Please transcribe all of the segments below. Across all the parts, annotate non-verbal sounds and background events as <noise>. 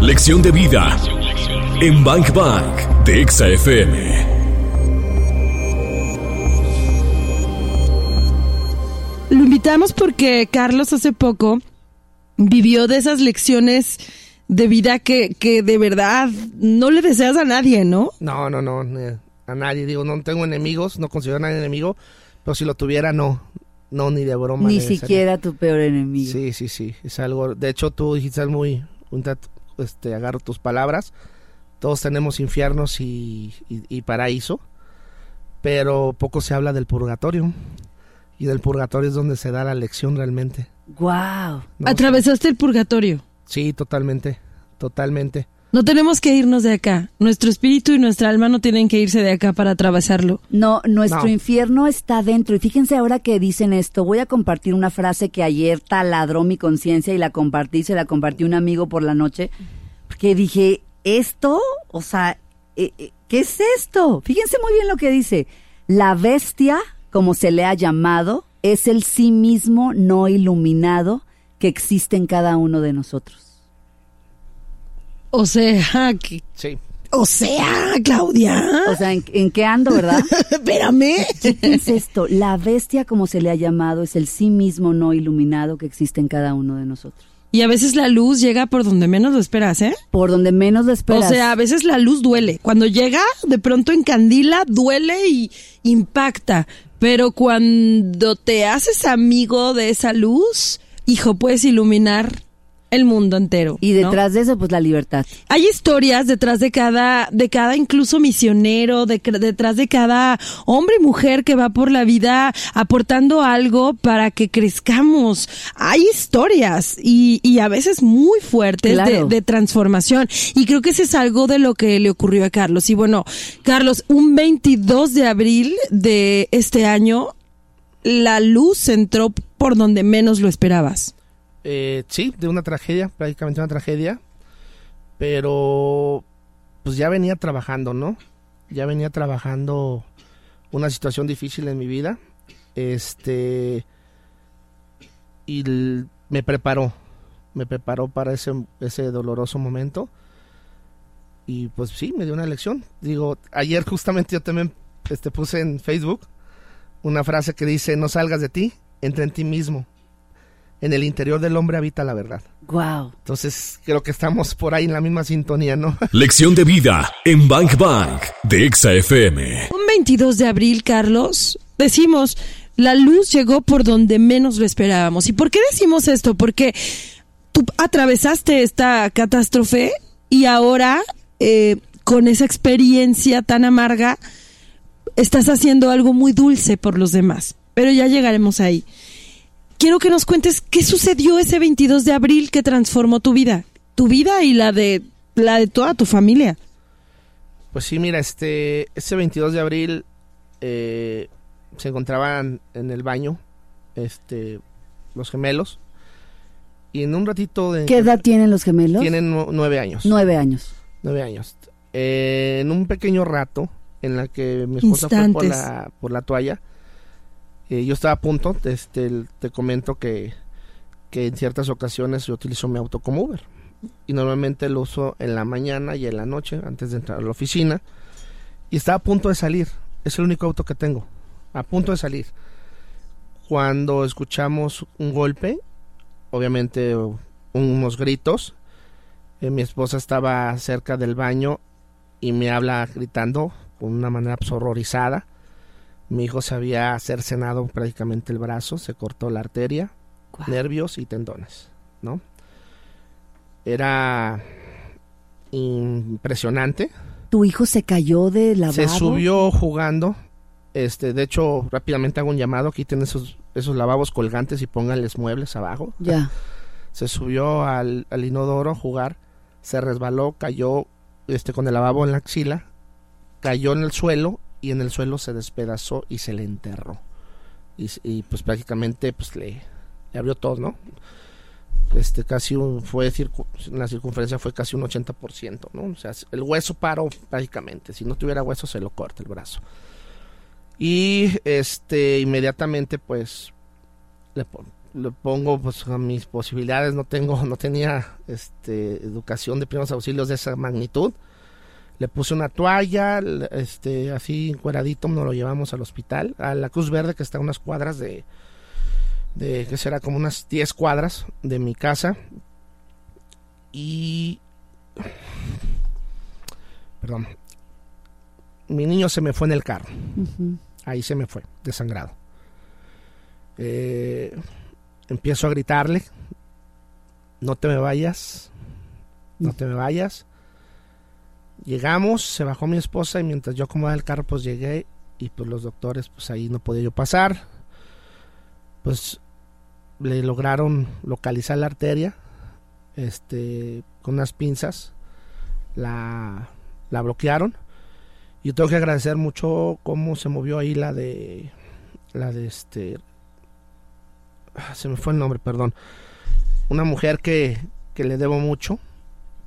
Lección de vida en Bank Bank de Exa FM. Lo invitamos porque Carlos hace poco vivió de esas lecciones de vida que, que de verdad no le deseas a nadie, ¿no? No, no, no, eh, a nadie. Digo, no tengo enemigos, no considero a nadie enemigo, pero si lo tuviera, no. No, ni de broma. Ni siquiera tu peor enemigo. Sí, sí, sí. Es algo. De hecho, tú dijiste muy. un Este, agarro tus palabras. Todos tenemos infiernos y, y, y paraíso. Pero poco se habla del purgatorio. Y del purgatorio es donde se da la lección realmente. Wow. ¿no? Atravesaste el purgatorio. Sí, totalmente. Totalmente. No tenemos que irnos de acá. Nuestro espíritu y nuestra alma no tienen que irse de acá para atravesarlo. No, nuestro No. infierno está dentro. Y fíjense ahora que dicen esto, voy a compartir una frase que ayer taladró mi conciencia y la compartí, se la compartí a un amigo por la noche, porque dije, esto, o sea, eh, eh, ¿qué es esto? Fíjense muy bien lo que dice. La bestia, como se le ha llamado, es el sí mismo no iluminado que existe en cada uno de nosotros. O sea, que- Sí. o sea, Claudia. O sea, ¿en, en qué ando, verdad? <laughs> Espérame. ¿Qué es esto? La bestia, como se le ha llamado, es el sí mismo no iluminado que existe en cada uno de nosotros. Y a veces la luz llega por donde menos lo esperas, ¿eh? Por donde menos lo esperas. O sea, a veces la luz duele. Cuando llega, de pronto encandila, duele y impacta. Pero cuando te haces amigo de esa luz, hijo, puedes iluminar el mundo entero. y ¿no? detrás de eso, pues la libertad. Hay historias detrás de cada, de cada incluso misionero, de, detrás de cada hombre y mujer que va por la vida aportando algo para que crezcamos. Hay historias y, y a veces muy fuertes de, de transformación. Y creo que ese es algo de lo que le ocurrió a Carlos. Y bueno, Carlos, un 22 de abril de este año, la luz entró por donde menos lo esperabas. Eh, sí, de una tragedia, prácticamente una tragedia. Pero pues ya venía trabajando, ¿no? Ya venía trabajando una situación difícil en mi vida. Este y me preparó, me preparó para ese ese doloroso momento. Y pues sí, me dio una lección. Digo, ayer justamente yo también este puse en Facebook una frase que dice, "No salgas de ti, entra en ti mismo." En el interior del hombre habita la verdad. Wow. Entonces, creo que estamos por ahí en la misma sintonía, ¿no? <laughs> Lección de vida en Bank Bank de Exa FM. Un 22 de abril, Carlos, decimos, la luz llegó por donde menos lo esperábamos. ¿Y por qué decimos esto? Porque tú atravesaste esta catástrofe y ahora, eh, con esa experiencia tan amarga, estás haciendo algo muy dulce por los demás. Pero ya llegaremos ahí. Quiero que nos cuentes qué sucedió ese 22 de abril que transformó tu vida, tu vida y la de la de toda tu familia. Pues sí, mira, este, ese 22 de abril eh, se encontraban en el baño, este, los gemelos, y en un ratito de... ¿Qué edad tienen los gemelos? Tienen nu- nueve años. Nueve años. Nueve años. Eh, en un pequeño rato en la que mi esposa fue por la, por la toalla, eh, yo estaba a punto, este, te comento que, que en ciertas ocasiones yo utilizo mi auto como Uber. Y normalmente lo uso en la mañana y en la noche, antes de entrar a la oficina. Y estaba a punto de salir. Es el único auto que tengo. A punto de salir. Cuando escuchamos un golpe, obviamente unos gritos, eh, mi esposa estaba cerca del baño y me habla gritando con una manera pues, horrorizada. Mi hijo se había cercenado prácticamente el brazo, se cortó la arteria, nervios y tendones, ¿no? Era impresionante. ¿Tu hijo se cayó de lavabo? Se subió jugando. Este, de hecho, rápidamente hago un llamado. Quiten esos, esos lavabos colgantes y pónganles muebles abajo. Ya. <laughs> Se subió al, al inodoro a jugar. Se resbaló, cayó este, con el lavabo en la axila. Cayó en el suelo y en el suelo se despedazó y se le enterró. Y, y, pues prácticamente pues le, le abrió todo, ¿no? Este casi un, fue circu- la circunferencia fue casi un 80%, ¿no? O sea, el hueso paró prácticamente. Si no tuviera hueso se lo corta el brazo. Y este inmediatamente pues le le pongo pues a mis posibilidades, no tengo, no tenía este educación de primeros auxilios de esa magnitud. Le puse una toalla, este, así encueradito, nos lo llevamos al hospital, a la Cruz Verde, que está a unas cuadras de, de que será como unas 10 cuadras de mi casa. Y. Perdón. Mi niño se me fue en el carro. Ahí se me fue, desangrado. Eh, empiezo a gritarle, no te me vayas, no te me vayas. Llegamos, se bajó mi esposa y mientras yo acomodaba el carro pues llegué y pues los doctores pues ahí no podía yo pasar. Pues le lograron localizar la arteria este con unas pinzas la, la bloquearon y tengo que agradecer mucho cómo se movió ahí la de la de este Ah, se me fue el nombre, perdón. Una mujer que, que le debo mucho.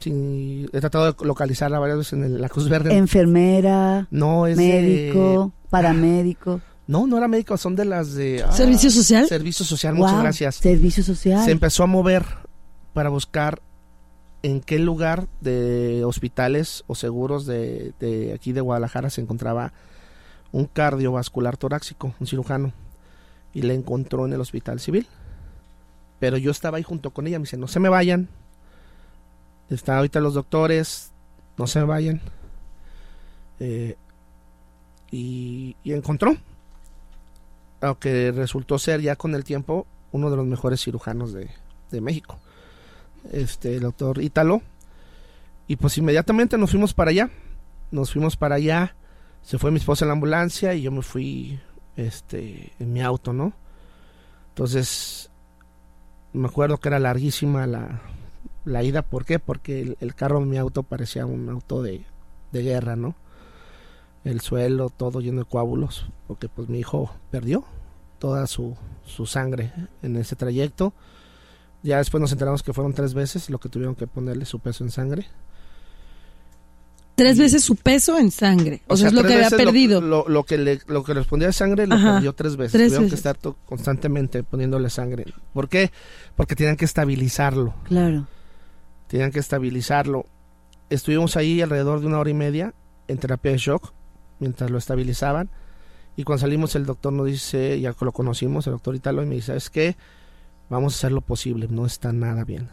Sí, he tratado de localizarla varias veces en la Cruz Verde. Enfermera. No, es médico, paramédico. No, no era médico, son de las de... Ah, ¿Servicio social? Servicio social, muchas gracias. Servicio social. Se empezó a mover para buscar en qué lugar de hospitales o seguros de, de aquí de Guadalajara se encontraba un cardiovascular torácico, un cirujano y la encontró en el hospital civil. Pero yo estaba ahí junto con ella, me dice, no se me vayan. Están ahorita los doctores, no se vayan. Eh, y, encontró, aunque resultó ser ya con el tiempo uno de los mejores cirujanos de, de México, este el doctor Ítalo. Y pues inmediatamente nos fuimos para allá, nos fuimos para allá, se fue mi esposa en la ambulancia y yo me fui este, en mi auto, ¿no? Entonces, me acuerdo que era larguísima la, la ida, ¿por qué? Porque el, carro de mi auto parecía un auto de, de guerra, ¿no? El suelo todo lleno de coágulos, porque pues mi hijo perdió toda su, su sangre en ese trayecto. Ya después nos enteramos que fueron tres veces lo que tuvieron que ponerle su peso en sangre. Tres veces su peso en sangre. O, sea, es lo que había perdido. Lo, que le, lo que respondía de sangre lo perdió tres veces. Tuvieron que estar constantemente poniéndole sangre. ¿Por qué? Porque tenían que estabilizarlo. Claro. Tenían que estabilizarlo. Estuvimos ahí alrededor de una hora y media en terapia de shock mientras lo estabilizaban. Y cuando salimos el doctor nos dice, ya lo conocimos, el doctor Italo, y me dice, es que vamos a hacer lo posible, no está nada bien.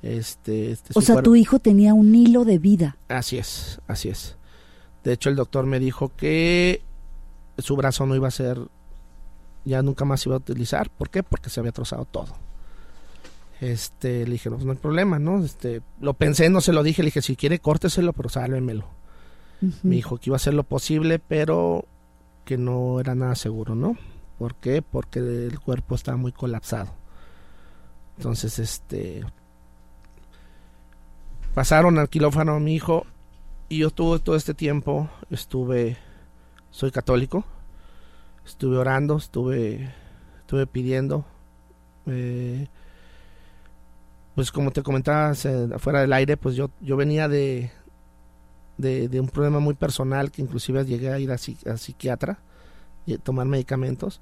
Este, este o sea, tu hijo tenía un hilo de vida. Así es, así es. De hecho, el doctor me dijo que su brazo no iba a ser, ya nunca más iba a utilizar. ¿Por qué? Porque se había trozado todo. Este, le dije, no, no hay problema, ¿no? Este, lo pensé, no se lo dije, le dije, si quiere, córteselo, pero sálvemelo. Me dijo que iba a hacer lo posible, pero que no era nada seguro, ¿no? ¿Por qué? Porque el cuerpo estaba muy colapsado. Entonces, este, pasaron al quirófano a mi hijo y yo tuve todo este tiempo, estuve, soy católico, estuve orando, estuve, estuve pidiendo, eh, pues como te comentaba afuera del aire, pues yo, yo venía de, de, un problema muy personal que inclusive llegué a ir a, a psiquiatra y a tomar medicamentos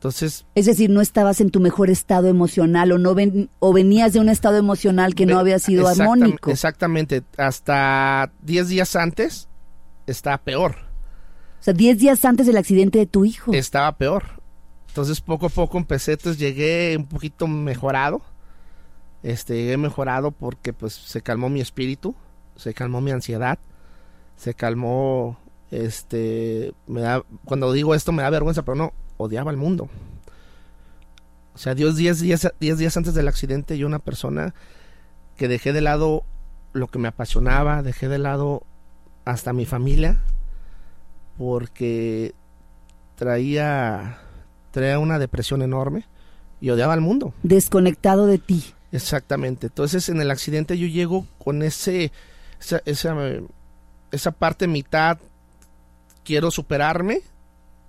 entonces, es decir, no estabas en tu mejor estado emocional o no ven, o venías de un estado emocional que no había sido armónico. Exactamente, hasta 10 días antes estaba peor. O sea, 10 días antes del accidente de tu hijo. Estaba peor. Entonces, poco a poco empecé, entonces llegué un poquito mejorado. Este, llegué mejorado porque pues se calmó mi espíritu, se calmó mi ansiedad, se calmó este me da cuando digo esto me da vergüenza, pero no, odiaba al mundo. O sea, Dios 10 días, días antes del accidente yo una persona que dejé de lado lo que me apasionaba, dejé de lado hasta mi familia, porque traía, traía una depresión enorme y odiaba al mundo. Desconectado de ti. Exactamente. Entonces en el accidente yo llego con ese, esa, esa, parte mitad, quiero superarme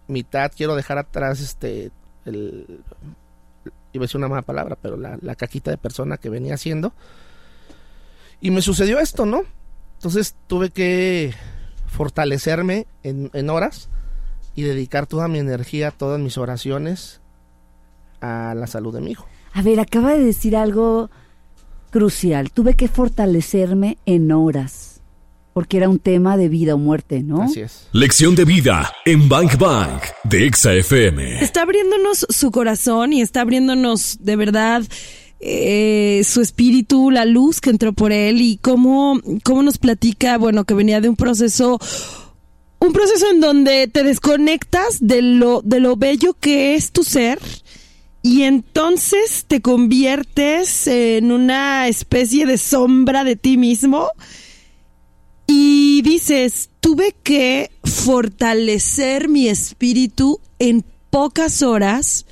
mitad quiero dejar atrás este el iba a decir una mala palabra, pero la, la caquita de persona que venía haciendo. Y me sucedió esto, ¿no? Entonces tuve que fortalecerme en, en horas y dedicar toda mi energía, todas mis oraciones a la salud de mi hijo. A ver, acaba de decir algo crucial. Tuve que fortalecerme en horas, porque era un tema de vida o muerte, ¿no? Así es. Lección de vida en Bank Bank de Exa FM. Está abriéndonos su corazón y está abriéndonos de verdad eh, su espíritu, la luz que entró por él y cómo, cómo nos platica, bueno, que venía de un proceso un proceso en donde te desconectas de lo, de lo bello que es tu ser y entonces te conviertes en una especie de sombra de ti mismo y dices, tuve que fortalecer mi espíritu en pocas horas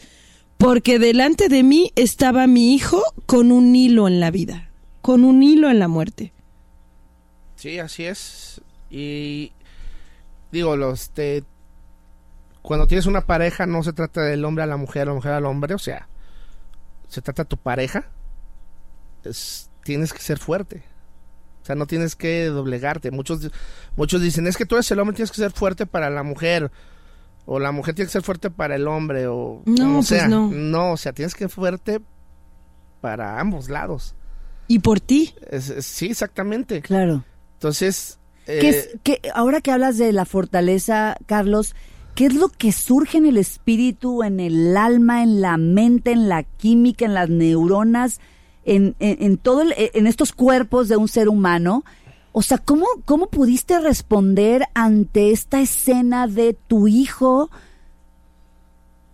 porque delante de mí estaba mi hijo con un hilo en la vida, con un hilo en la muerte. Sí, así es. Y digo, los te cuando tienes una pareja no se trata del hombre a la mujer, la mujer al hombre, o sea, se trata de tu pareja. Es, tienes que ser fuerte. O sea, no tienes que doblegarte. Muchos muchos dicen, "Es que tú eres el hombre, tienes que ser fuerte para la mujer." O la mujer tiene que ser fuerte para el hombre o no, pues sea. no. No, o sea, tienes que ser fuerte para ambos lados. Y por ti. Es, es, sí, exactamente. Claro. Entonces, ¿Qué es, qué, ahora que hablas de la fortaleza, Carlos, ¿qué es lo que surge en el espíritu, en el alma, en la mente, en la química, en las neuronas, en, en, todo el, en estos cuerpos de un ser humano? O sea, ¿cómo, ¿cómo pudiste responder ante esta escena de tu hijo,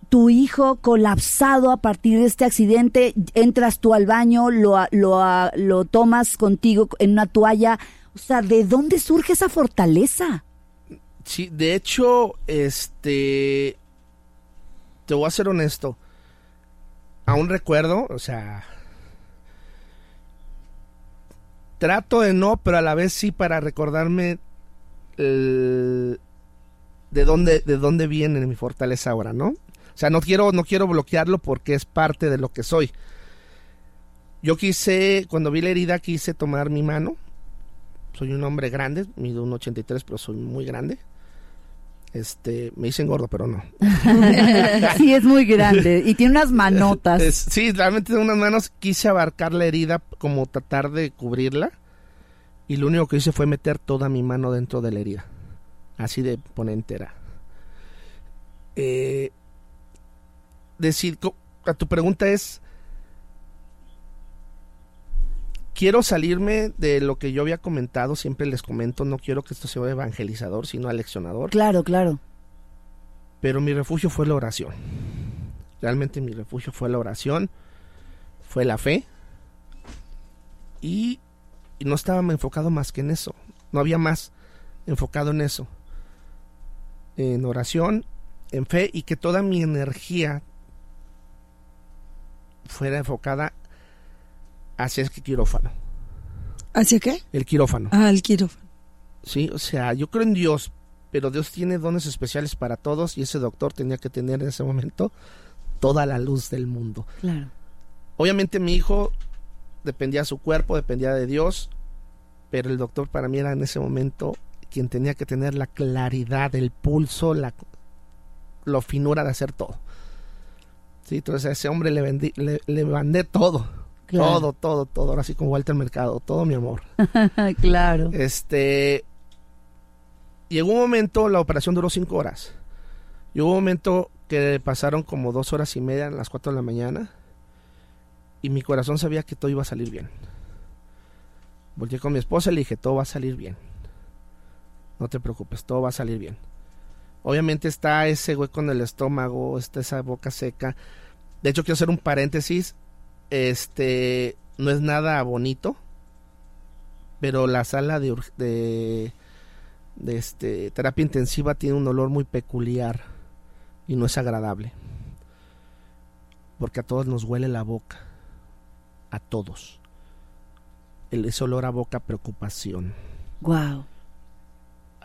tu hijo colapsado a partir de este accidente? Entras tú al baño, lo, lo, lo tomas contigo en una toalla. O sea, ¿de dónde surge esa fortaleza? Sí, de hecho, este. Te voy a ser honesto. Aún recuerdo, o sea. Trato de no, pero a la vez sí para recordarme de dónde de dónde viene mi fortaleza ahora, ¿no? O sea, no quiero no quiero bloquearlo porque es parte de lo que soy. Yo quise cuando vi la herida quise tomar mi mano soy un hombre grande, mido un 83, pero soy muy grande. Este, me dicen gordo, pero no. <laughs> sí, es muy grande y tiene unas manotas. Sí, realmente tiene unas manos. Quise abarcar la herida, como tratar de cubrirla. Y lo único que hice fue meter toda mi mano dentro de la herida. Así de ponente era. Eh, decir, a tu pregunta es, quiero salirme de lo que yo había comentado, siempre les comento, no quiero que esto sea evangelizador, sino aleccionador. Claro, claro. Pero mi refugio fue la oración. Realmente mi refugio fue la oración, fue la fe. Y, y no estaba enfocado más que en eso. No había más enfocado en eso. En oración, en fe y que toda mi energía fuera enfocada hacia el quirófano. ¿Hacia qué? El quirófano. Ah, el quirófano. Sí, o sea, yo creo en Dios, pero Dios tiene dones especiales para todos y ese doctor tenía que tener en ese momento toda la luz del mundo. Claro. Obviamente mi hijo dependía de su cuerpo, dependía de Dios, pero el doctor para mí era en ese momento quien tenía que tener la claridad, el pulso, la, la finura de hacer todo. Sí, entonces a ese hombre le, vendí, le, le mandé todo Claro. Todo, todo, todo. Ahora sí como Walter Mercado, todo mi amor. <laughs> claro. Este. Llegó un momento, la operación duró cinco horas. Llegó un momento que pasaron como dos horas y media, a las cuatro de la mañana. Y mi corazón sabía que todo iba a salir bien. Volté con mi esposa y le dije, todo va a salir bien. No te preocupes, todo va a salir bien. Obviamente está ese hueco en el estómago, está esa boca seca. De hecho, quiero hacer un paréntesis este no es nada bonito pero la sala de, de, de, este terapia intensiva tiene un olor muy peculiar y no es agradable porque a todos nos huele la boca a todos. El ese olor a boca preocupación. Wow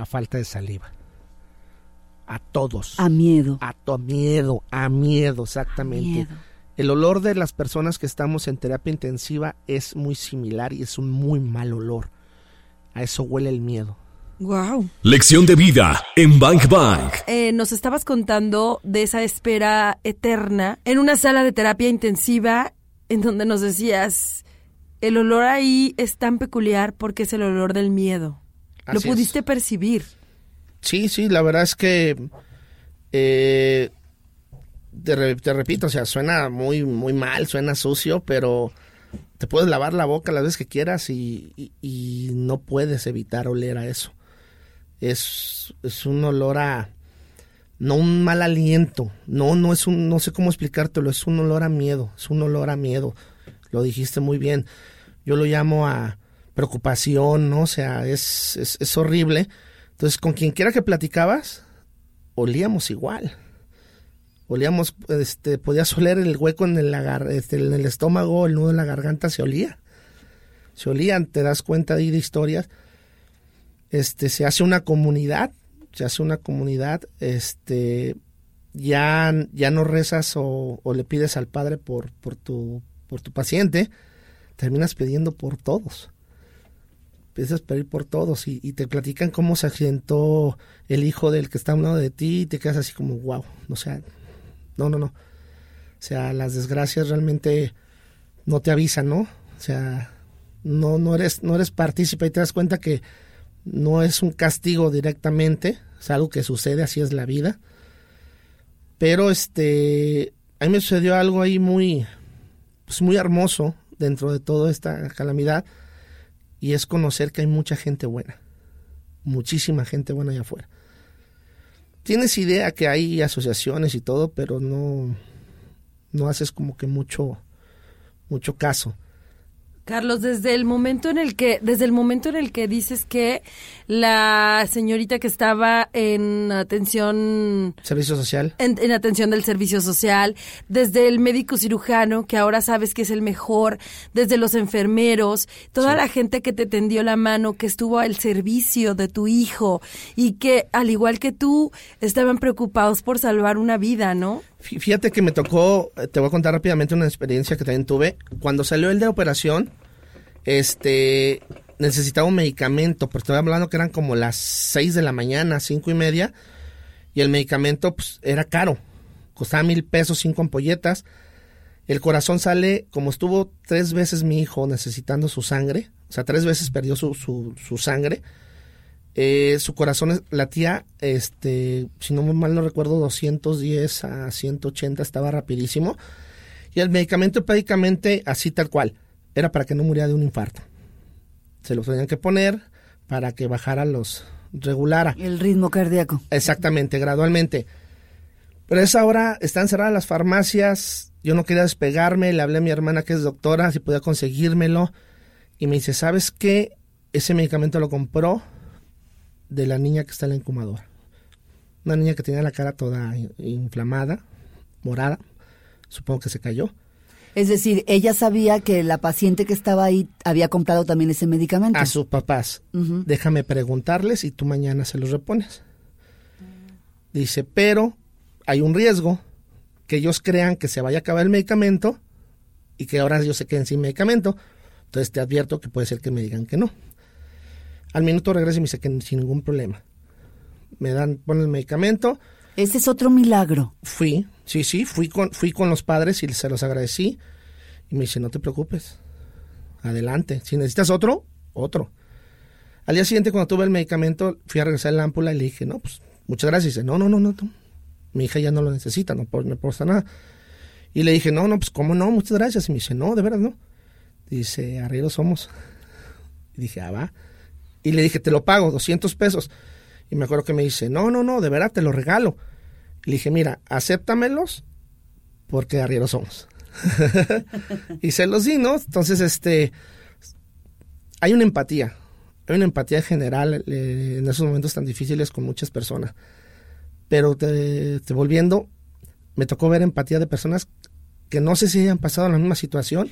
a falta de saliva. A todos. A miedo. A to miedo a miedo exactamente. A miedo el olor de las personas que estamos en terapia intensiva es muy similar y es un muy mal olor. A eso huele el miedo. Wow. Lección de vida en Bank Bank. Eh, nos estabas contando de esa espera eterna en una sala de terapia intensiva en donde nos decías, el olor ahí es tan peculiar porque es el olor del miedo. Lo es. pudiste percibir. Sí, sí, la verdad es que eh, te, re- te repito, o sea, suena muy, muy mal, suena sucio, pero te puedes lavar la boca las veces que quieras y no puedes evitar oler a eso. Es, es un olor a no un mal aliento, no, no es un, no sé cómo explicártelo, es un olor a miedo, es un olor a miedo. Lo dijiste muy bien. Yo lo llamo a preocupación, ¿no? O sea, es, es, es horrible. Entonces, con quien quiera que platicabas, olíamos igual. Olíamos, este, podías oler el hueco en el, agar- este, en el estómago, el nudo en la garganta, se olía. Se olían, te das cuenta ahí de historias. Este, se hace una comunidad, se hace una comunidad, este, ya, ya no rezas o, o le pides al Padre por, por, tu, por tu paciente, terminas pidiendo por todos empiezas a pedir por todos y, y te platican cómo se accidentó el hijo del que está a un lado de ti y te quedas así como, wow, o sea, no, no, no. O sea, las desgracias realmente no te avisan, ¿no? O sea, no, no eres, no eres partícipe y te das cuenta que no es un castigo directamente, es algo que sucede, así es la vida. Pero este, a mí me sucedió algo ahí muy, pues muy hermoso dentro de toda esta calamidad y es conocer que hay mucha gente buena, muchísima gente buena allá afuera. Tienes idea que hay asociaciones y todo, pero no, no haces como que mucho, mucho caso. Carlos, desde el momento en el que, desde el momento en el que dices que la señorita que estaba en atención Servicio social. en, en atención del servicio social, desde el médico cirujano, que ahora sabes que es el mejor, desde los enfermeros, toda Sí. la gente que te tendió la mano, que estuvo al servicio de tu hijo y que, al igual que tú, estaban preocupados por salvar una vida, ¿no? Fí- Fíjate que me tocó, eh, te voy a contar rápidamente una experiencia que también tuve. Cuando salió el de operación, este, necesitaba un medicamento, pero estoy hablando que eran como las 6 de la mañana, cinco y media, y el medicamento pues, era caro, costaba mil pesos, cinco ampolletas. El corazón sale, como estuvo tres veces mi hijo necesitando su sangre, o sea, tres veces perdió su, su sangre, eh, su corazón es- latía, este, si no mal no recuerdo, 210 a 180, estaba rapidísimo. Y el medicamento prácticamente así tal cual, era para que no muriera de un infarto. Se lo tenían que poner para que bajara los, regulara. El ritmo cardíaco. Exactamente, gradualmente. Pero a esa hora están cerradas las farmacias, yo no quería despegarme, le hablé a mi hermana que es doctora, si podía conseguírmelo, y me dice, ¿sabes qué? Ese medicamento lo compró de la niña que está en la incubadora. Una niña que tenía la cara toda in- inflamada, morada, supongo que se cayó. Es decir, ella sabía que la paciente que estaba ahí había comprado también ese medicamento. A sus papás, déjame preguntarles y tú mañana se los repones. Dice, pero hay un riesgo que ellos crean que se vaya a acabar el medicamento y que ahora ellos se queden sin medicamento. Entonces te advierto que puede ser que me digan que no. Al minuto regresa y me dice que sin ningún problema. Me dan, ponen el medicamento. Ese es otro milagro. Fui, sí, sí, fui con, fui con los padres y se los agradecí. Y me dice, no te preocupes, adelante. Si necesitas otro, otro. Al día siguiente, cuando tuve el medicamento, fui a regresar la ámpula y le dije, no, pues, muchas gracias. dice, no, no, no, no, mi hija ya no lo necesita, no, no pasa nada. Y le dije, no, no, pues, ¿cómo no? Muchas gracias. Y me dice, no, de veras, no. Dice, arrieros somos. <laughs> Y dije, ah, va. Y le dije, te lo pago, 200 pesos. Y me acuerdo que me dice, no, no, no, de verdad, te lo regalo. Y le dije, mira, acéptamelos porque arrieros somos. <laughs> y se los di, ¿no? Entonces, este, hay una empatía, hay una empatía general eh, en esos momentos tan difíciles con muchas personas. Pero te, volviendo, me tocó ver empatía de personas que no sé si hayan pasado la misma situación,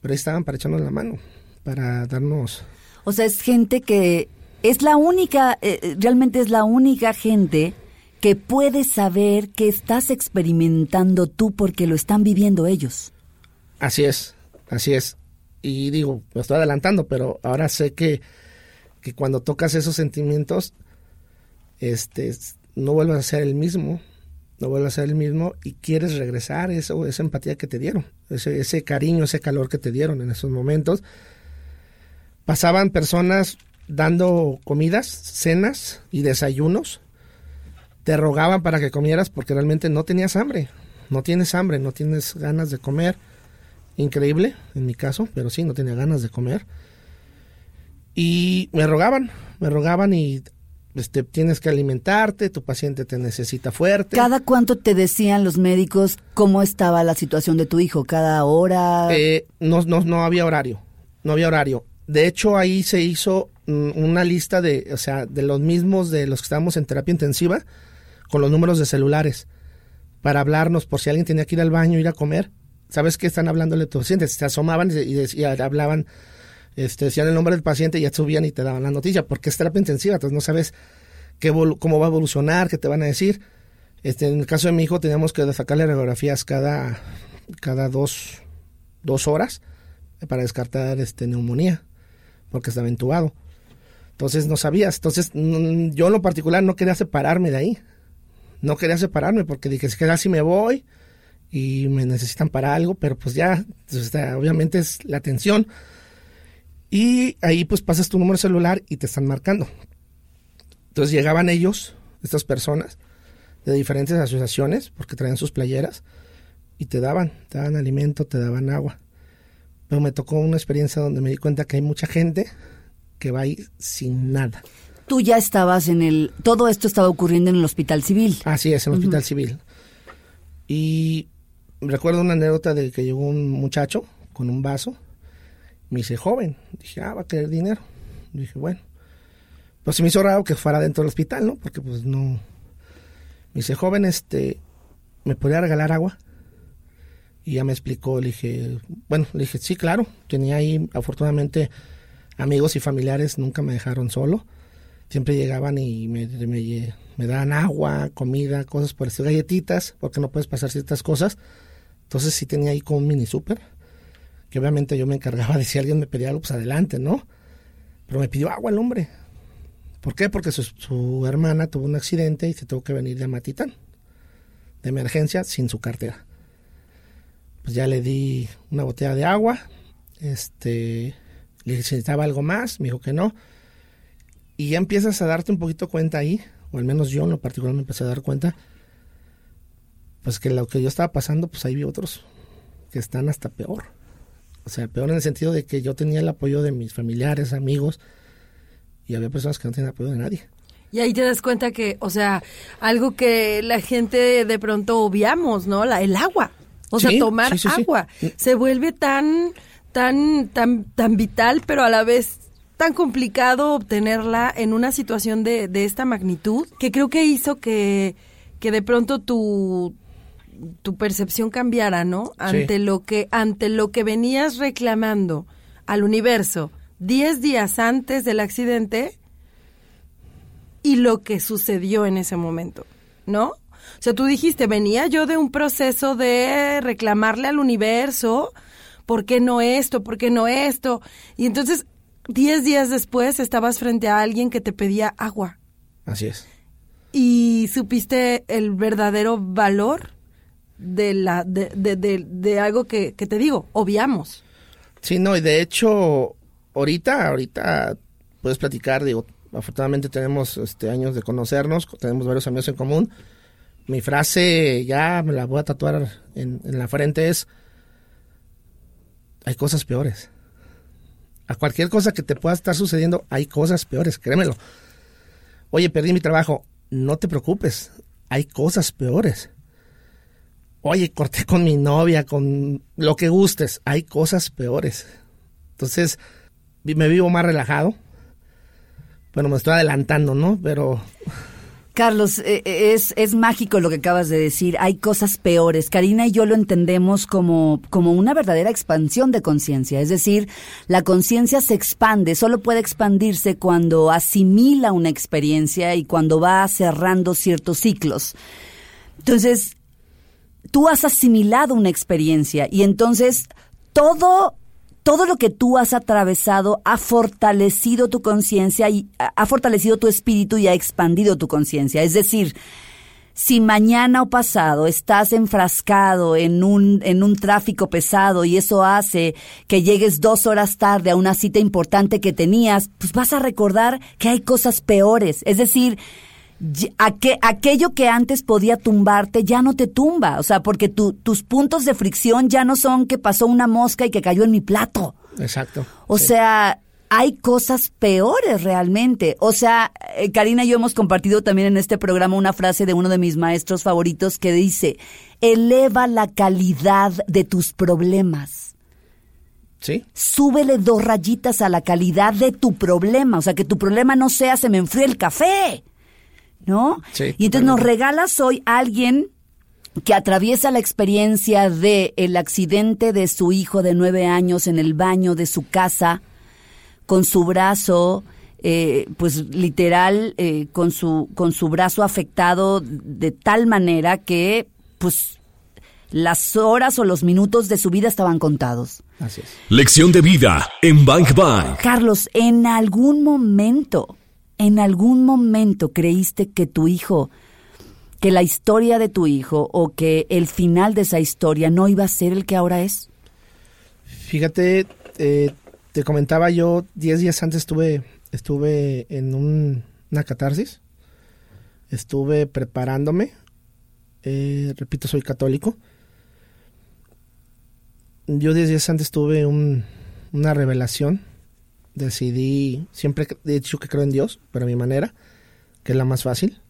pero estaban para echarnos la mano, para darnos... O sea, es gente que es la única, eh, eh, realmente es la única gente que puede saber que estás experimentando tú porque lo están viviendo ellos. Así es, así es. Y digo, me estoy adelantando, pero ahora sé que que cuando tocas esos sentimientos, este, no vuelves a ser el mismo, no vuelves a ser el mismo y quieres regresar eso, esa empatía que te dieron, ese, ese cariño, ese calor que te dieron en esos momentos. Pasaban personas dando comidas, cenas y desayunos. Te rogaban para que comieras porque realmente no tenías hambre. No tienes hambre, no tienes ganas de comer. Increíble, en mi caso, pero sí, no tenía ganas de comer. Y me rogaban, me rogaban y este, tienes que alimentarte, tu paciente te necesita fuerte. ¿Cada cuánto te decían los médicos cómo estaba la situación de tu hijo? ¿Cada hora? Eh, no, no, no había horario, no había horario. De hecho, ahí se hizo mm, una lista de, o sea, de los mismos de los que estábamos en terapia intensiva, con los números de celulares, para hablarnos por si alguien tenía que ir al baño, ir a comer. ¿Sabes qué están hablándole a tus pacientes? Se asomaban y, hablaban, este, decían el nombre del paciente y ya subían y te daban la noticia, porque es terapia intensiva, entonces no sabes qué cómo va a evolucionar, qué te van a decir. Este, en el caso de mi hijo teníamos que sacarle radiografías cada, cada dos, dos horas para descartar este, neumonía porque estaba entubado. Entonces no sabías. Entonces yo en lo particular no quería separarme de ahí. No quería separarme porque dije, si queda así me voy y me necesitan para algo, pero pues ya, obviamente es la atención. Y ahí pues pasas tu número celular y te están marcando. Entonces llegaban ellos, estas personas, de diferentes asociaciones, porque traían sus playeras, y te daban, te daban alimento, te daban agua pero me tocó una experiencia donde me di cuenta que hay mucha gente que va ahí sin nada. Tú ya estabas en el... Todo esto estaba ocurriendo en el Hospital Civil. Así es, en el Hospital Civil. Y recuerdo una anécdota de que llegó un muchacho con un vaso. Me dice, joven. Dije, ah, va a querer dinero. Dije, bueno. Pues se me hizo raro que fuera dentro del hospital, ¿no? Porque pues no... Me dice, joven, este, ¿me podría regalar agua? Y ya me explicó, le dije, bueno, le dije, sí, claro, tenía ahí, afortunadamente, amigos y familiares nunca me dejaron solo. Siempre llegaban y me, me, daban agua, comida, cosas por eso, galletitas, porque no puedes pasar ciertas cosas. Entonces sí tenía ahí como un mini súper, que obviamente yo me encargaba de si alguien me pedía algo, pues adelante, ¿no? Pero me pidió agua el hombre. ¿Por qué? Porque su, su hermana tuvo un accidente y se tuvo que venir de Matitán, de emergencia, sin su cartera pues ya le di una botella de agua, este, le necesitaba algo más, me dijo que no, y ya empiezas a darte un poquito cuenta ahí, o al menos yo en lo particular me empecé a dar cuenta, pues que lo que yo estaba pasando, pues ahí vi otros que están hasta peor. O sea, peor en el sentido de que yo tenía el apoyo de mis familiares, amigos, y había personas que no tenían apoyo de nadie. Y ahí te das cuenta que, o sea, algo que la gente de pronto obviamos, ¿no? La, el agua. O sea, tomar agua se vuelve tan, tan, tan, tan vital, pero a la vez tan complicado obtenerla en una situación de, de esta magnitud, que creo que hizo que, que de pronto tu, tu percepción cambiara, ¿no? Ante lo que, ante lo que venías reclamando al universo diez días antes del accidente y lo que sucedió en ese momento, ¿no? O sea, tú dijiste, venía yo de un proceso de reclamarle al universo, ¿por qué no esto? ¿Por qué no esto? Y entonces, diez días después estabas frente a alguien que te pedía agua. Así es. Y supiste el verdadero valor de, la, de, de, de, algo que, que te digo, obviamos. Sí, no, y de hecho, ahorita, ahorita puedes platicar, digo, afortunadamente tenemos este, años de conocernos, tenemos varios amigos en común mi frase, ya me la voy a tatuar en, la frente, es, hay cosas peores. A cualquier cosa que te pueda estar sucediendo, hay cosas peores, créemelo. Oye, perdí mi trabajo, no te preocupes, hay cosas peores. Oye, corté con mi novia, con lo que gustes, hay cosas peores. Entonces, me vivo más relajado. Bueno, me estoy adelantando, ¿no? Pero Carlos, eh, eh, es, es mágico lo que acabas de decir. Hay cosas peores. Karina y yo lo entendemos como, como una verdadera expansión de conciencia. Es decir, la conciencia se expande, solo puede expandirse cuando asimila una experiencia y cuando va cerrando ciertos ciclos. Entonces, tú has asimilado una experiencia y entonces todo todo lo que tú has atravesado ha fortalecido tu conciencia y ha fortalecido tu espíritu y ha expandido tu conciencia. Es decir, si mañana o pasado estás enfrascado en un, en un tráfico pesado y eso hace que llegues dos horas tarde a una cita importante que tenías, pues vas a recordar que hay cosas peores. Es decir, aquello que antes podía tumbarte ya no te tumba. O sea, porque tus puntos de fricción ya no son que pasó una mosca y que cayó en mi plato. Exacto. O sea, hay cosas peores realmente. O sea, eh, Karina y yo hemos compartido también en este programa una frase de uno de mis maestros favoritos que dice, eleva la calidad de tus problemas. ¿Sí? Súbele dos rayitas a la calidad de tu problema. O sea, que tu problema no sea se me enfrió el café. ¿No? Sí, y entonces nos regalas hoy a alguien que atraviesa la experiencia de el accidente de su hijo de nueve años en el baño de su casa con su brazo, eh, pues literal, eh, con, su, con su brazo afectado de tal manera que, pues, las horas o los minutos de su vida estaban contados. Así es. Lección de vida en Bank Bank. Carlos, en algún momento, en algún momento creíste que tu hijo, que la historia de tu hijo o que el final de esa historia no iba a ser el que ahora es? Fíjate, eh, te comentaba yo, 10 días antes estuve, estuve en una catarsis, estuve preparándome, eh, repito, soy católico. Yo 10 días antes tuve una revelación, decidí, siempre he dicho que creo en Dios, pero a mi manera, que es la más fácil.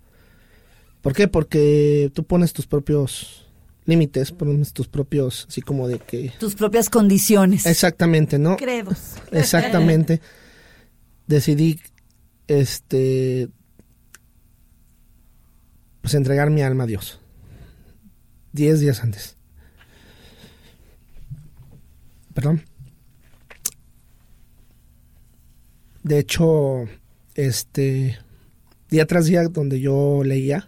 ¿Por qué? Porque tú pones tus propios límites, pones tus propios, así como de que... Tus propias condiciones. Exactamente, ¿no? Credos. <laughs> Exactamente. Decidí, este, pues entregar mi alma a Dios. Diez días antes. Perdón. De hecho, este, día tras día donde yo leía,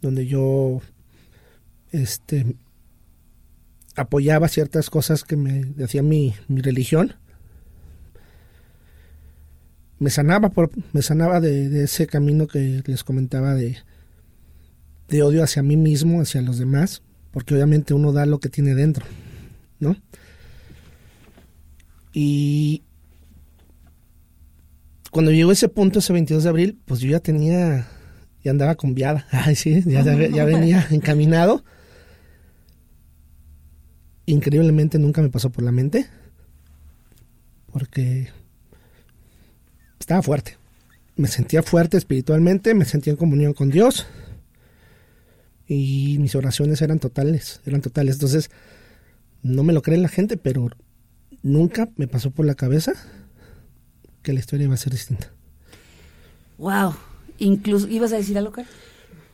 donde yo este, apoyaba ciertas cosas que me decía mi, mi religión. Me sanaba, me sanaba de, ese camino que les comentaba de, de odio hacia mí mismo, hacia los demás, porque obviamente uno da lo que tiene dentro, ¿no? Y cuando llegó ese punto, ese 22 de abril, pues yo ya tenía, ya andaba con viada, <laughs> ay sí, ya, ya <laughs> venía encaminado increíblemente nunca me pasó por la mente porque estaba fuerte. Me sentía fuerte espiritualmente, me sentía en comunión con Dios y mis oraciones eran totales, eran totales. Entonces, no me lo cree la gente, pero nunca me pasó por la cabeza que la historia iba a ser distinta. Wow. Incluso, ¿ibas a decir algo, Carlos?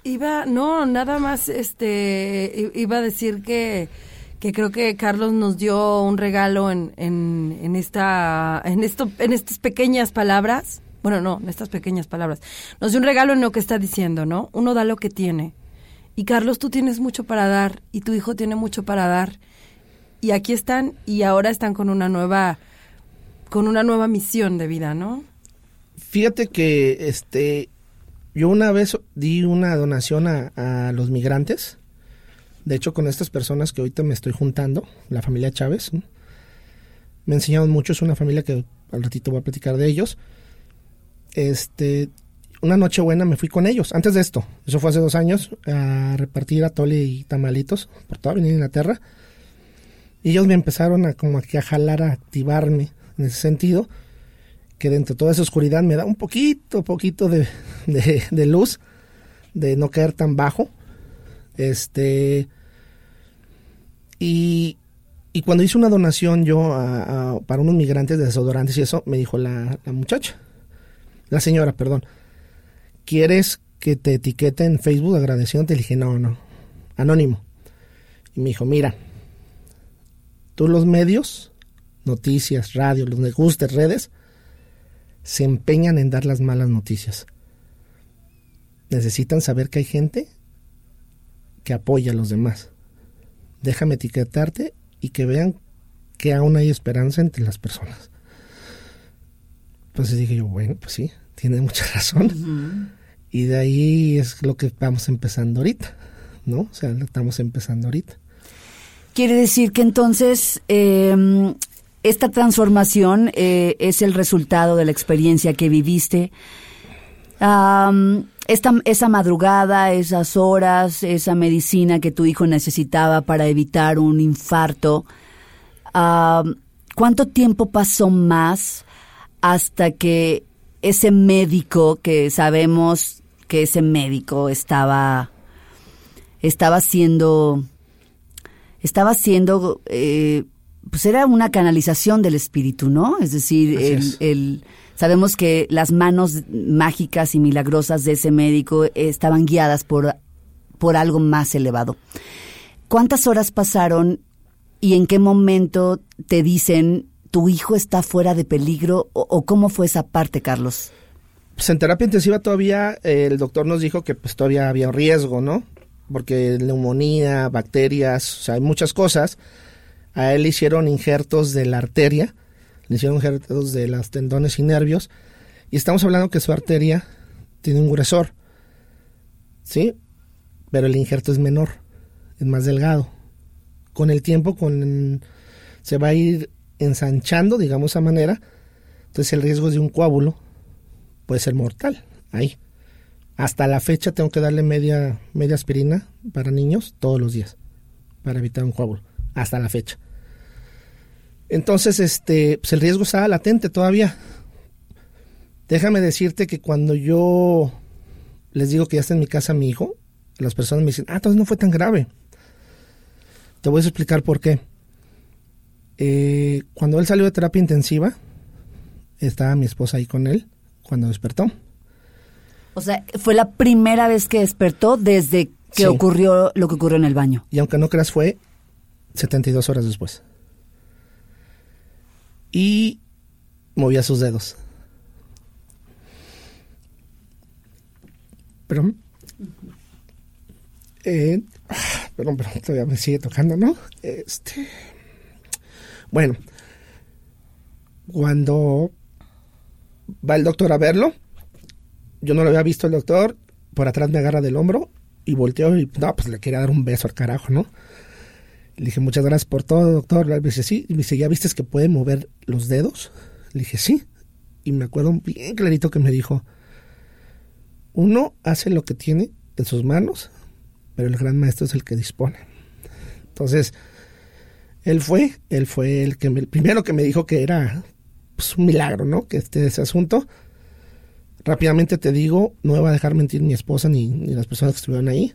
Iba, no, nada más, este, iba a decir que que creo que Carlos nos dio un regalo en, en, en, esta, en, esto, en estas pequeñas palabras. Bueno, no, en estas pequeñas palabras. Nos dio un regalo en lo que está diciendo, ¿no? Uno da lo que tiene. Y Carlos, tú tienes mucho para dar y tu hijo tiene mucho para dar. Y aquí están y ahora están con una nueva, con una nueva misión de vida, ¿no? Fíjate que este, yo una vez di una donación a, los migrantes de hecho, con estas personas que ahorita me estoy juntando, la familia Chávez, me enseñaron mucho, es una familia que al ratito voy a platicar de ellos. Este, una noche buena me fui con ellos, antes de esto, eso fue hace dos años, a repartir atole y tamalitos por toda Inglaterra. Y ellos me empezaron a como a jalar, a activarme en ese sentido, que dentro de toda esa oscuridad me da un poquito, poquito <laughs> de, de luz, de no caer tan bajo este. Y, y cuando hice una donación yo para unos migrantes de desodorantes y eso, me dijo la, la muchacha, la señora, perdón, ¿quieres que te etiquete en Facebook agradeciéndote? Le dije, no, no, anónimo. Y me dijo, mira, tú los medios, noticias, radio, los me gustes, redes, se empeñan en dar las malas noticias. Necesitan saber que hay gente que apoya a los demás. Déjame etiquetarte y que vean que aún hay esperanza entre las personas. Entonces dije yo, bueno, pues sí, tiene mucha <laughs> razón. Y de ahí es lo que vamos empezando ahorita, ¿no? O sea, lo estamos empezando ahorita. Quiere decir que entonces eh, esta transformación eh, es el resultado de la experiencia que viviste. Esta, esa madrugada, esas horas, esa medicina que tu hijo necesitaba para evitar un infarto, ¿cuánto tiempo pasó más hasta que ese médico que sabemos que ese médico estaba estaba siendo estaba siendo eh, pues era una canalización del espíritu, ¿no? Es decir, el, sabemos que las manos mágicas y milagrosas de ese médico estaban guiadas por, por algo más elevado. ¿Cuántas horas pasaron y en qué momento te dicen tu hijo está fuera de peligro o, o cómo fue esa parte, Carlos? Pues en terapia intensiva todavía eh, el doctor nos dijo que pues todavía había riesgo, ¿no? Porque neumonía, bacterias, o sea, hay muchas cosas. A él le hicieron injertos de la arteria, le hicieron injertos de los tendones y nervios. Y estamos hablando que su arteria tiene un gruesor, ¿sí? Pero el injerto es menor, es más delgado. Con el tiempo, con se va a ir ensanchando, digamos esa manera. Entonces el riesgo de un coágulo puede ser mortal. Ahí. Hasta la fecha tengo que darle media, media aspirina para niños todos los días para evitar un coágulo. Hasta la fecha. Entonces, este, pues el riesgo está latente todavía. Déjame decirte que cuando yo les digo que ya está en mi casa mi hijo, las personas me dicen, ah, entonces no fue tan grave. Te voy a explicar por qué. Eh, cuando él salió de terapia intensiva, estaba mi esposa ahí con él cuando despertó. O sea, fue la primera vez que despertó desde que Sí. ocurrió lo que ocurrió en el baño. Y aunque no creas, fue 72 horas después. Y movía sus dedos. Pero... Eh, perdón, pero todavía me sigue tocando, ¿no? Este... Bueno. Cuando va el doctor a verlo, yo no lo había visto el doctor, por atrás me agarra del hombro y volteó y no, pues le quería dar un beso al carajo, ¿no? Le dije, muchas gracias por todo, doctor. Me dice, sí. Y me dice, ¿ya viste que puede mover los dedos? Le dije, sí. Y me acuerdo bien clarito que me dijo, uno hace lo que tiene en sus manos, pero el gran maestro es el que dispone. Entonces, él fue, él fue el que me- el primero que me dijo que era pues, un milagro, ¿no? Que este ese asunto. Rápidamente te digo, no me va a dejar mentir mi esposa ni, ni las personas que estuvieron ahí.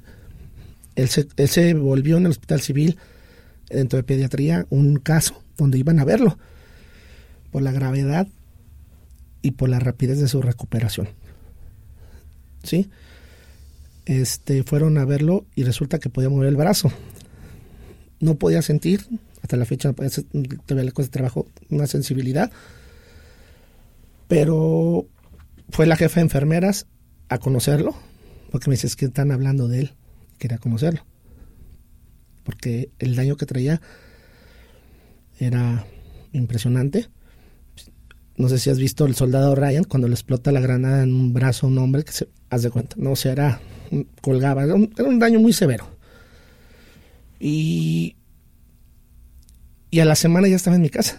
Él se, él se volvió en el hospital civil, dentro de pediatría, un caso donde iban a verlo por la gravedad y por la rapidez de su recuperación. ¿Sí? Este, fueron a verlo y resulta que podía mover el brazo. No podía sentir, hasta la fecha todavía le cuesta trabajo, una sensibilidad. Pero fue la jefa de enfermeras a conocerlo, porque me dice, es que están hablando de él, quería conocerlo. Porque el daño que traía era impresionante. No sé si has visto el soldado Ryan cuando le explota la granada en un brazo a un hombre que se haz de cuenta, no o sea, era colgaba, era un, daño muy severo. Y y a la semana ya estaba en mi casa.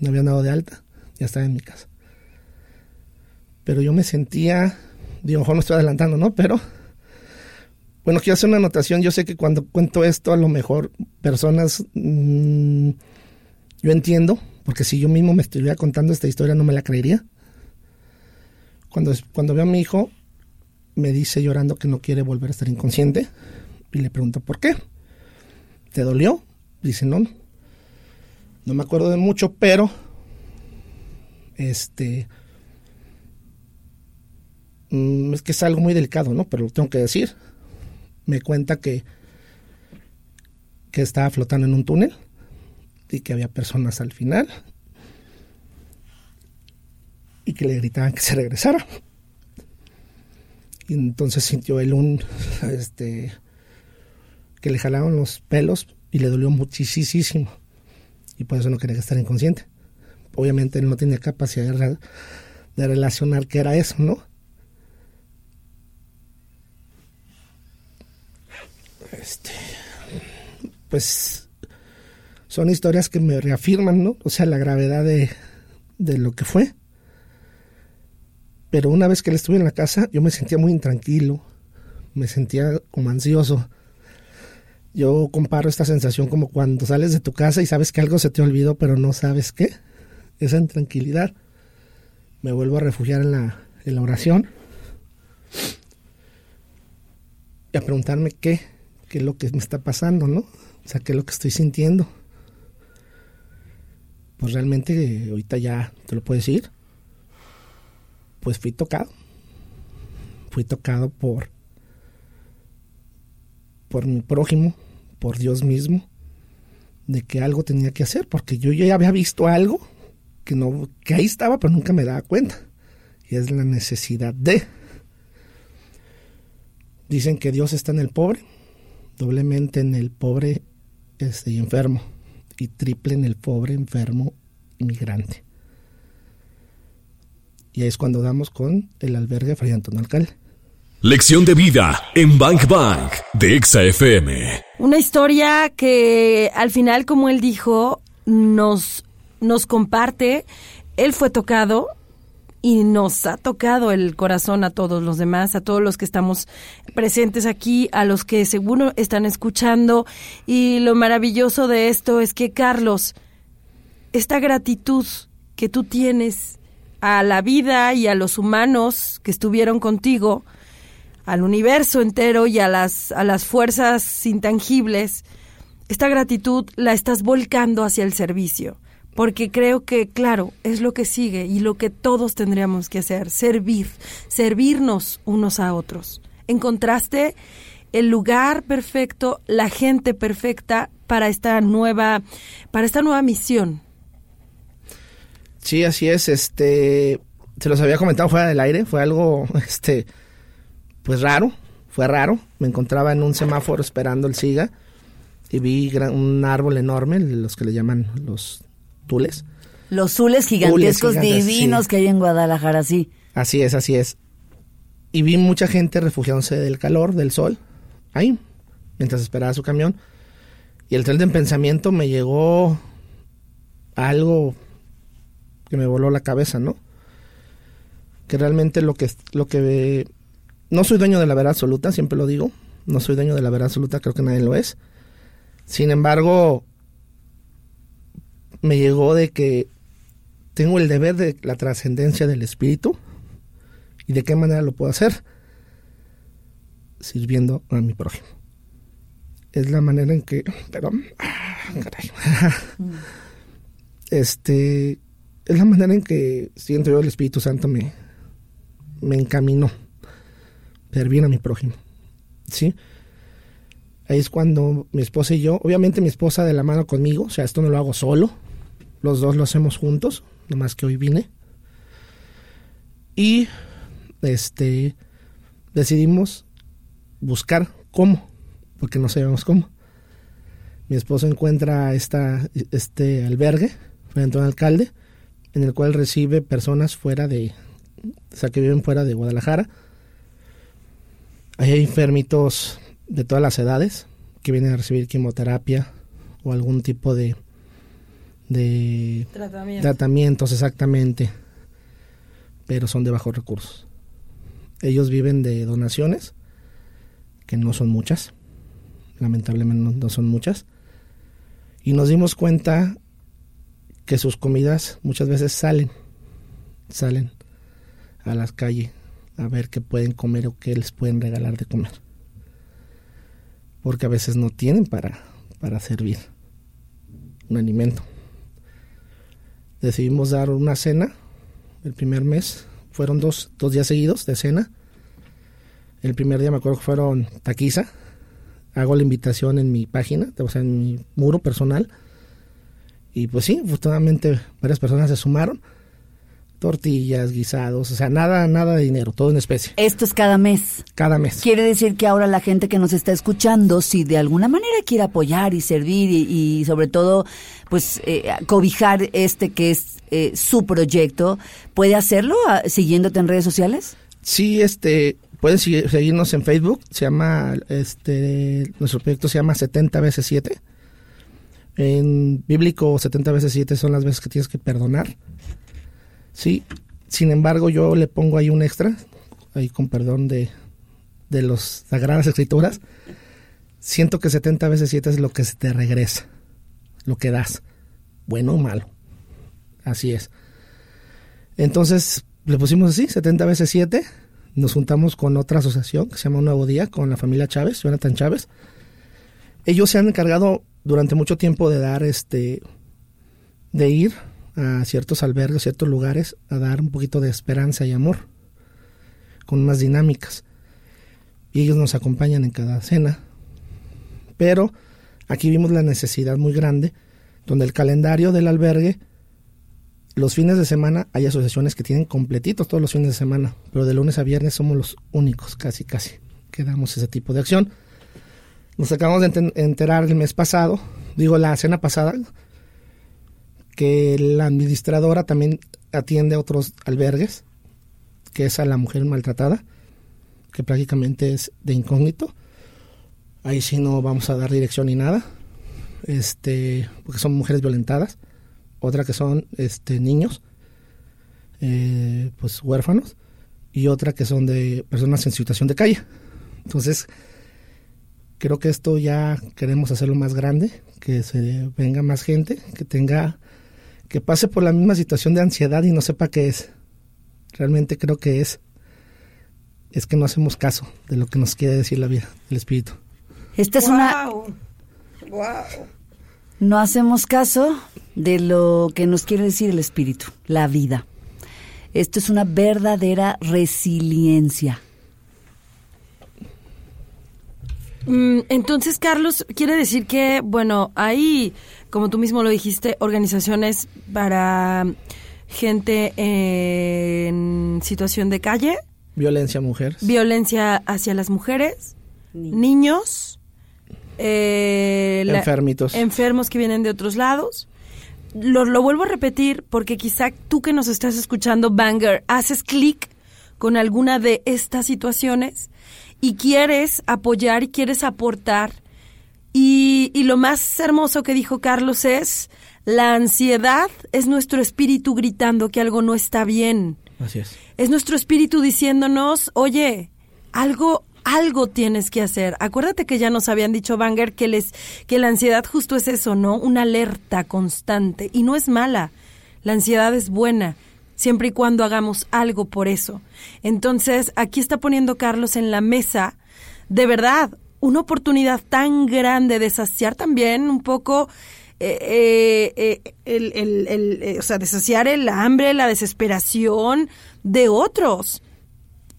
Me habían dado de alta, ya estaba en mi casa. Pero yo me sentía, digo, mejor me estoy adelantando, ¿no? Pero bueno, quiero hacer una anotación. Yo sé que cuando cuento esto, a lo mejor personas, mm, yo entiendo, porque si yo mismo me estuviera contando esta historia, no me la creería. Cuando, cuando veo a mi hijo, me dice llorando que no quiere volver a estar inconsciente. Y le pregunto, ¿por qué? ¿Te dolió? Dice, no. No me acuerdo de mucho, pero este mm, es que es algo muy delicado, ¿no? Pero lo tengo que decir. Me cuenta que que estaba flotando en un túnel y que había personas al final y que le gritaban que se regresara. Y entonces sintió él un este que le jalaron los pelos y le dolió muchísimo. y por eso no quería estar inconsciente. Obviamente él no tenía capacidad de, de relacionar qué era eso, ¿no? Este, pues son historias que me reafirman, ¿no? O sea, la gravedad de, de lo que fue. Pero una vez que él estuve en la casa, yo me sentía muy intranquilo, me sentía como ansioso. Yo comparo esta sensación como cuando sales de tu casa y sabes que algo se te olvidó, pero no sabes qué. Esa intranquilidad. Me vuelvo a refugiar en la, en la oración y a preguntarme qué, qué es lo que me está pasando, ¿no? O sea, qué es lo que estoy sintiendo. Pues realmente ahorita ya te lo puedo decir. Pues fui tocado. Fui tocado por por mi prójimo, por Dios mismo, de que algo tenía que hacer, porque yo ya había visto algo que no que ahí estaba, pero nunca me daba cuenta. Y es la necesidad de Dicen que Dios está en el pobre, doblemente en el pobre este, y enfermo, y triple en el pobre, enfermo, inmigrante. Y ahí es cuando damos con el albergue Fray Antonio Alcalde. Lección de vida en Bank Bank de Exa FM. Una historia que al final, como él dijo, nos, nos comparte. Él fue tocado y nos ha tocado el corazón a todos los demás, a todos los que estamos presentes aquí, a los que seguro están escuchando. Y lo maravilloso de esto es que, Carlos, esta gratitud que tú tienes a la vida y a los humanos que estuvieron contigo, al universo entero y a las, a las fuerzas intangibles, esta gratitud la estás volcando hacia el servicio. Porque creo que, claro, es lo que sigue y lo que todos tendríamos que hacer, servir, servirnos unos a otros. Encontraste el lugar perfecto, la gente perfecta para esta nueva, para esta nueva misión. Sí, así es. Este, se los había comentado fuera del aire. Fue algo, <laughs> este, pues raro. Fue raro. Me encontraba en un semáforo esperando el SIGA y vi un árbol enorme, los que le llaman los tules. Los zules gigantescos divinos que hay en Guadalajara, sí. Así es, así es. Y vi mucha gente refugiándose del calor, del sol, ahí, mientras esperaba su camión. Y el tren de pensamiento me llegó algo que me voló la cabeza, ¿no? Que realmente lo que, lo que no soy dueño de la verdad absoluta, siempre lo digo. No soy dueño de la verdad absoluta, creo que nadie lo es. Sin embargo, me llegó de que tengo el deber de la trascendencia del espíritu y de qué manera lo puedo hacer sirviendo a mi prójimo. Es la manera en que, perdón, este, es la manera en que siento yo el Espíritu Santo me, me encaminó servir a mi prójimo. ¿Sí? Ahí es cuando mi esposa y yo, obviamente mi esposa de la mano conmigo, o sea, esto no lo hago solo, los dos lo hacemos juntos, nomás que hoy vine. Y este decidimos buscar cómo, porque no sabemos cómo. Mi esposo encuentra esta, este albergue frente a un alcalde, en el cual recibe personas fuera de, o sea, que viven fuera de Guadalajara, hay enfermitos de todas las edades que vienen a recibir quimioterapia o algún tipo de, de tratamientos, exactamente, pero son de bajos recursos. Ellos viven de donaciones, que no son muchas, lamentablemente no son muchas, y nos dimos cuenta que sus comidas muchas veces salen, salen a las calles a ver qué pueden comer o qué les pueden regalar de comer. Porque a veces no tienen para, para servir un alimento. Decidimos dar una cena el primer mes. Fueron dos, dos días seguidos de cena. El primer día me acuerdo que fueron taquiza. Hago la invitación en mi página, o sea, en mi muro personal. Y pues sí, afortunadamente varias personas se sumaron tortillas, guisados, o sea, nada, nada de dinero, todo en especie, Esto es cada mes. cada mes. Quiere decir que ahora la gente que nos está escuchando, si de alguna manera quiere apoyar y servir y, y sobre todo, pues, eh, cobijar este que es eh, su proyecto, ¿puede hacerlo ah, siguiéndote en redes sociales? Sí, este, pueden seguirnos en Facebook, se llama, este, nuestro proyecto se llama 70 veces 7. En bíblico 70 veces 7 son las veces que tienes que perdonar. Sí, sin embargo yo le pongo ahí un extra, ahí con perdón de, de los sagradas escrituras. Siento que 70 veces 7 es lo que se te regresa, lo que das, bueno o malo. Así es. Entonces le pusimos así, 70 veces 7. Nos juntamos con otra asociación que se llama Un Nuevo Día, con la familia Chávez, Jonathan Chávez. Ellos se han encargado durante mucho tiempo de dar este, de ir a ciertos albergues, ciertos lugares, a dar un poquito de esperanza y amor, con unas dinámicas. Y ellos nos acompañan en cada cena. Pero aquí vimos la necesidad muy grande, donde el calendario del albergue los fines de semana hay asociaciones que tienen completitos todos los fines de semana, pero de lunes a viernes somos los únicos, casi, casi, que damos ese tipo de acción. Nos acabamos de enterar el mes pasado, digo la cena pasada, que la administradora también atiende a otros albergues, que es a la mujer maltratada, que prácticamente es de incógnito. Ahí sí no vamos a dar dirección ni nada, este, porque son mujeres violentadas otra que son este niños eh, pues huérfanos y otra que son de personas en situación de calle entonces creo que esto ya queremos hacerlo más grande que se venga más gente que tenga que pase por la misma situación de ansiedad y no sepa qué es realmente creo que es es que no hacemos caso de lo que nos quiere decir la vida el espíritu Esta es una... Wow. Wow. No hacemos caso de lo que nos quiere decir el espíritu, la vida. Esto es una verdadera resiliencia. Entonces, Carlos, quiere decir que, bueno, hay, como tú mismo lo dijiste, organizaciones para gente en situación de calle, violencia a mujeres. Violencia hacia las mujeres, niños, eh, la- Enfermitos. enfermos que vienen de otros lados. Lo, lo vuelvo a repetir porque quizá tú que nos estás escuchando, Banger, haces clic con alguna de estas situaciones y quieres apoyar y quieres aportar. Y, y lo más hermoso que dijo Carlos es, la ansiedad es nuestro espíritu gritando que algo no está bien. así es Es nuestro espíritu diciéndonos, oye, algo, algo tienes que hacer. Acuérdate que ya nos habían dicho Banger que les, que la ansiedad justo es eso, ¿no? Una alerta constante. Y no es mala. La ansiedad es buena, siempre y cuando hagamos algo por eso. Entonces, aquí está poniendo Carlos en la mesa, de verdad, una oportunidad tan grande de saciar también un poco eh, eh, eh, el, eh, o sea, de saciar el hambre, la desesperación de otros.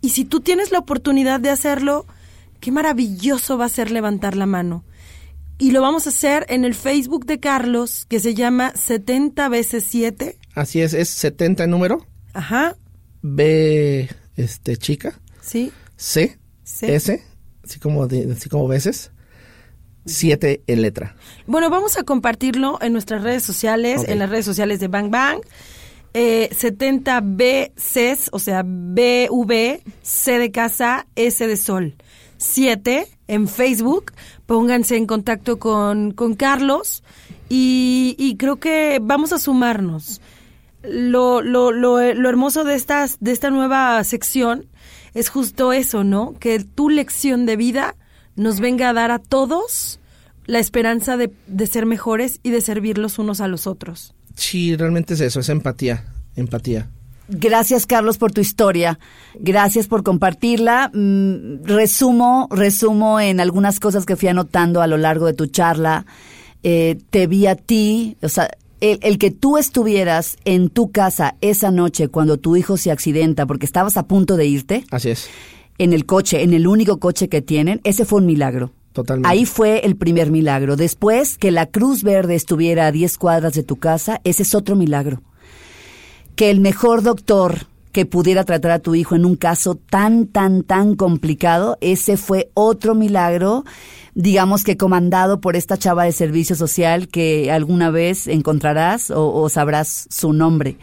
Y si tú tienes la oportunidad de hacerlo, qué maravilloso va a ser levantar la mano. Y lo vamos a hacer en el Facebook de Carlos, que se llama 70 veces 7. así es es 70 en número Ajá, B este chica sí. C, Sí. S, así como, de, así como veces, 7 en letra. Bueno, vamos a compartirlo en nuestras redes sociales, en las redes sociales de Bang Bang. Eh, 70BCs, o sea, BV, C de casa, S de sol. 7 en Facebook. Pónganse en contacto con, con Carlos y, creo que vamos a sumarnos. Lo, lo, lo, lo hermoso de, estas, de esta nueva sección es justo eso, ¿no? Que tu lección de vida nos venga a dar a todos la esperanza de, de ser mejores y de servir los unos a los otros. Sí, realmente es eso, es empatía, empatía. Gracias, Carlos, por tu historia. Gracias por compartirla. Mm, resumo, resumo en algunas cosas que fui anotando a lo largo de tu charla. Eh, te vi a ti, o sea, el, el que tú estuvieras en tu casa esa noche cuando tu hijo se accidenta porque estabas a punto de irte, Así es, en el coche, en el único coche que tienen, ese fue un milagro. totalmente. Ahí fue el primer milagro. Después, que la Cruz Verde estuviera a 10 cuadras de tu casa, ese es otro milagro. Que el mejor doctor que pudiera tratar a tu hijo en un caso tan, tan, tan complicado, ese fue otro milagro, digamos que comandado por esta chava de servicio social que alguna vez encontrarás o, o sabrás su nombre.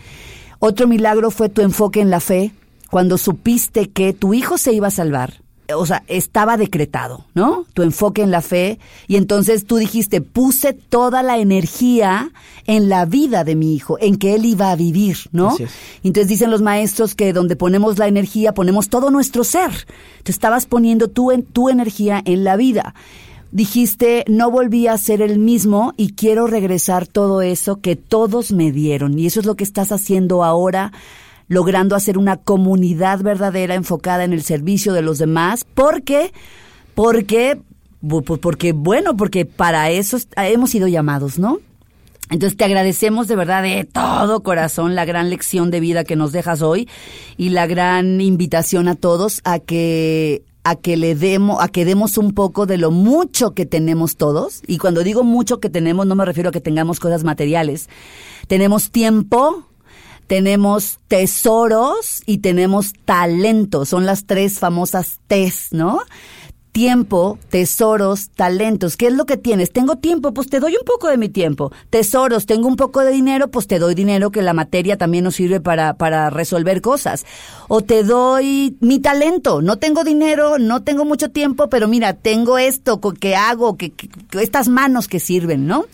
Otro milagro fue tu enfoque en la fe, cuando supiste que tu hijo se iba a salvar o sea, estaba decretado, ¿no? Tu enfoque en la fe. Y entonces tú dijiste, puse toda la energía en la vida de mi hijo, en que él iba a vivir, ¿no? Entonces dicen los maestros que donde ponemos la energía, ponemos todo nuestro ser. Te estabas poniendo tú en, tu energía en la vida. Dijiste, no volví a ser el mismo y quiero regresar todo eso que todos me dieron. Y eso es lo que estás haciendo ahora logrando hacer una comunidad verdadera enfocada en el servicio de los demás, porque, porque, porque, bueno, porque para eso hemos sido llamados, ¿no? Entonces te agradecemos de verdad de todo corazón la gran lección de vida que nos dejas hoy y la gran invitación a todos a que a que le demos, a que demos un poco de lo mucho que tenemos todos. Y cuando digo mucho que tenemos, no me refiero a que tengamos cosas materiales. Tenemos tiempo, tenemos tesoros y tenemos talento. Son las tres famosas T's, ¿no? Tiempo, tesoros, talentos. ¿Qué es lo que tienes? Tengo tiempo, pues te doy un poco de mi tiempo. Tesoros, tengo un poco de dinero, pues te doy dinero que la materia también nos sirve para, para resolver cosas. O te doy mi talento. No tengo dinero, no tengo mucho tiempo, pero mira, tengo esto que hago, que estas manos que sirven, ¿no?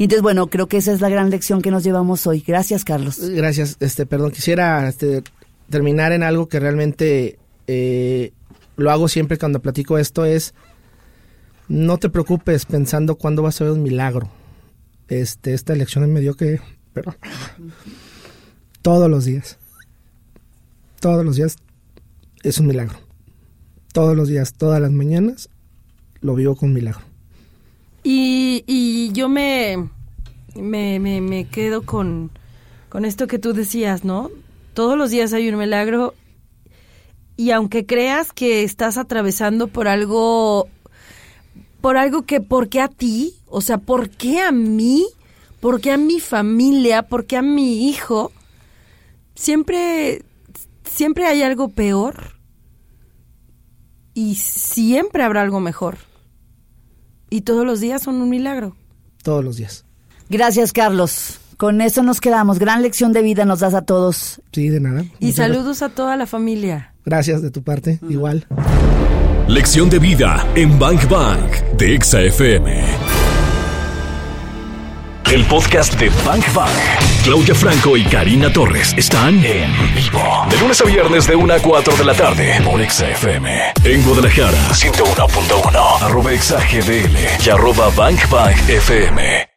Y entonces, bueno, creo que esa es la gran lección que nos llevamos hoy. Gracias, Carlos. Gracias. Este, perdón, quisiera este, terminar en algo que realmente eh, lo hago siempre cuando platico esto es no te preocupes pensando cuándo vas a ver un milagro. Este, esta elección me dio que, pero todos los días, todos los días es un milagro. Todos los días, todas las mañanas lo vivo con milagro. Y, y yo me, me, me, quedo con, con esto que tú decías, ¿no? Todos los días hay un milagro y aunque creas que estás atravesando por algo, por algo que, ¿por qué a ti? O sea, ¿por qué a mí? ¿Por qué a mi familia? ¿Por qué a mi hijo? Siempre, siempre hay algo peor y siempre habrá algo mejor. Y todos los días son un milagro. Todos los días. Gracias, Carlos. Con eso nos quedamos. Gran lección de vida nos das a todos. Sí, de nada. Y saludos a toda la familia. Gracias de tu parte, igual. Lección de vida en Bank Bank de Exa FM. El podcast de Bank Bank. Claudia Franco y Karina Torres están en vivo. De lunes a viernes de 1 a 4 de la tarde por Exa FM. En Guadalajara, 101.1. Arroba Exa GDL y arroba Bank Bank FM.